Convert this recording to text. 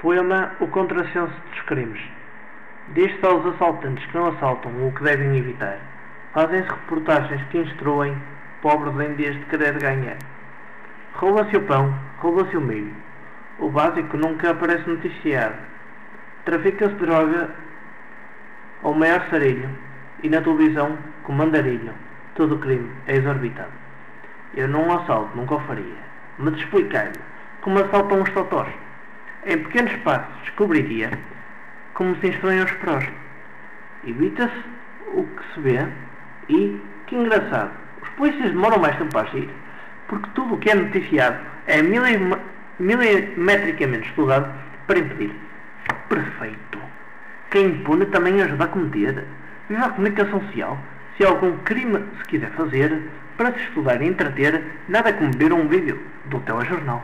Poema O Contrassenso dos Crimes. Diz-se aos assaltantes que não assaltam o que devem evitar. Fazem-se reportagens que instruem pobres em dias de querer ganhar. Rouba-se o pão, rouba-se o milho. O básico nunca aparece noticiado. Trafica-se droga ao maior sarilho. E na televisão, com mandarilho. Todo crime é exorbitado. Eu não assalto, nunca o faria. Mas explicar-lhe como assaltam os totós. Em pequenos passos descobriria como se instruem os prós. Evita-se o que se vê e, que engraçado, os polícias demoram mais tempo a agir, porque tudo o que é noticiado é milimetricamente estudado para impedir. Perfeito. Quem impune também ajuda a cometer. Viva a comunicação social. Se algum crime se quiser fazer, para se estudar e entreter, nada como ver um vídeo do telejornal.